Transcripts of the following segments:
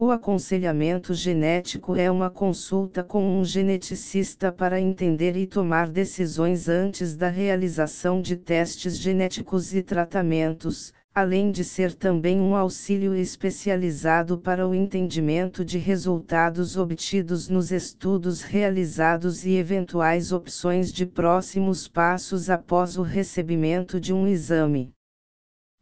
O aconselhamento genético é uma consulta com um geneticista para entender e tomar decisões antes da realização de testes genéticos e tratamentos, além de ser também um auxílio especializado para o entendimento de resultados obtidos nos estudos realizados e eventuais opções de próximos passos após o recebimento de um exame.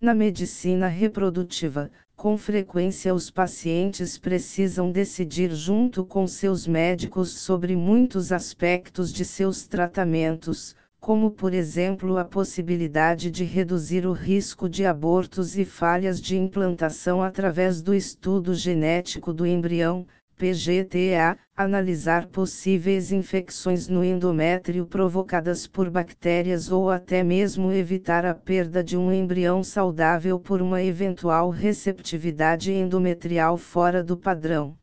Na medicina reprodutiva, com frequência os pacientes precisam decidir junto com seus médicos sobre muitos aspectos de seus tratamentos, como por exemplo a possibilidade de reduzir o risco de abortos e falhas de implantação através do estudo genético do embrião, PGTA, analisar possíveis infecções no endométrio provocadas por bactérias ou até mesmo evitar a perda de um embrião saudável por uma eventual receptividade endometrial fora do padrão.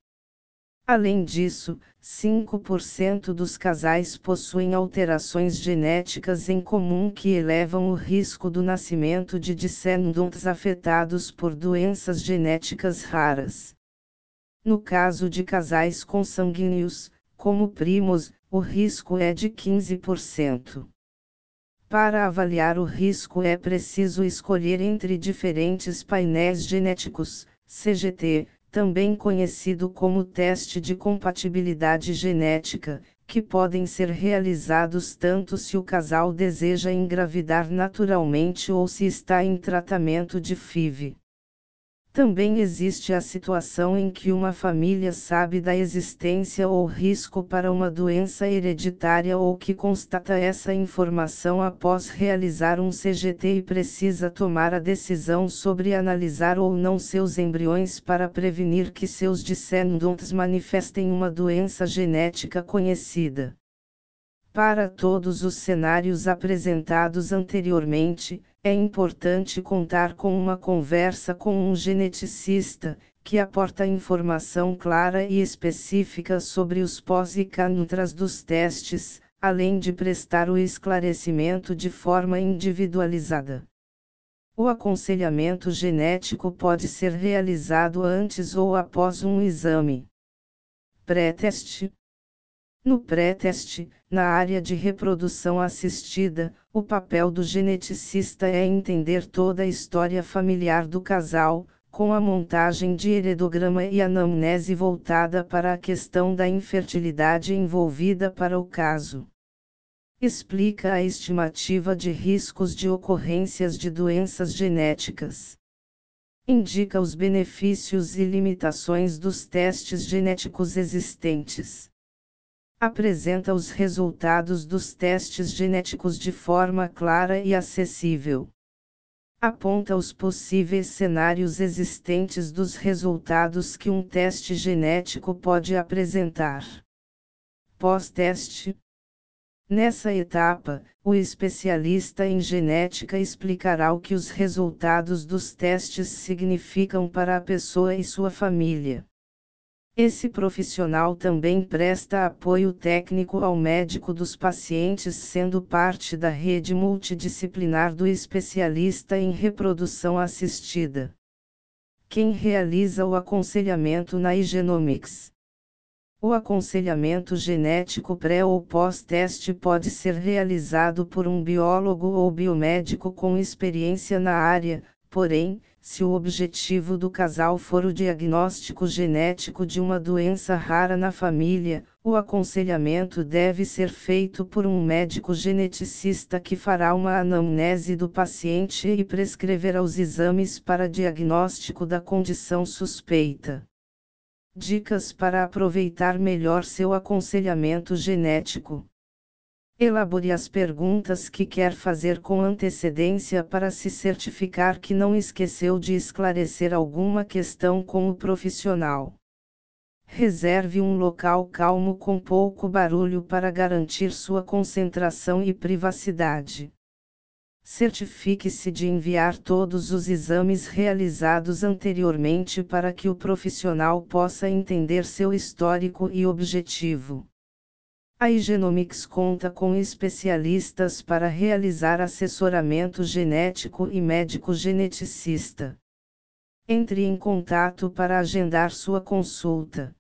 Além disso, 5% dos casais possuem alterações genéticas em comum que elevam o risco do nascimento de descendentes afetados por doenças genéticas raras. No caso de casais consanguíneos, como primos, o risco é de 15%. Para avaliar o risco é preciso escolher entre diferentes painéis genéticos, CGT, também conhecido como teste de compatibilidade genética, que podem ser realizados tanto se o casal deseja engravidar naturalmente ou se está em tratamento de FIV. Também existe a situação em que uma família sabe da existência ou risco para uma doença hereditária ou que constata essa informação após realizar um CGT e precisa tomar a decisão sobre analisar ou não seus embriões para prevenir que seus descendentes manifestem uma doença genética conhecida. Para todos os cenários apresentados anteriormente, é importante contar com uma conversa com um geneticista, que aporta informação clara e específica sobre os pós e contras dos testes, além de prestar o esclarecimento de forma individualizada. O aconselhamento genético pode ser realizado antes ou após um exame. Pré-teste no pré-teste, na área de reprodução assistida, o papel do geneticista é entender toda a história familiar do casal, com a montagem de heredograma e anamnese voltada para a questão da infertilidade envolvida para o caso. Explica a estimativa de riscos de ocorrências de doenças genéticas. Indica os benefícios e limitações dos testes genéticos existentes apresenta os resultados dos testes genéticos de forma clara e acessível. Aponta os possíveis cenários existentes dos resultados que um teste genético pode apresentar. Pós-teste. Nessa etapa, o especialista em genética explicará o que os resultados dos testes significam para a pessoa e sua família. Esse profissional também presta apoio técnico ao médico dos pacientes, sendo parte da rede multidisciplinar do especialista em reprodução assistida. Quem realiza o aconselhamento na Igenomics? O aconselhamento genético pré ou pós-teste pode ser realizado por um biólogo ou biomédico com experiência na área, porém, se o objetivo do casal for o diagnóstico genético de uma doença rara na família, o aconselhamento deve ser feito por um médico geneticista que fará uma anamnese do paciente e prescreverá os exames para diagnóstico da condição suspeita. Dicas para aproveitar melhor seu aconselhamento genético. Elabore as perguntas que quer fazer com antecedência para se certificar que não esqueceu de esclarecer alguma questão com o profissional. Reserve um local calmo com pouco barulho para garantir sua concentração e privacidade. Certifique-se de enviar todos os exames realizados anteriormente para que o profissional possa entender seu histórico e objetivo. A Igenomics conta com especialistas para realizar assessoramento genético e médico geneticista. Entre em contato para agendar sua consulta.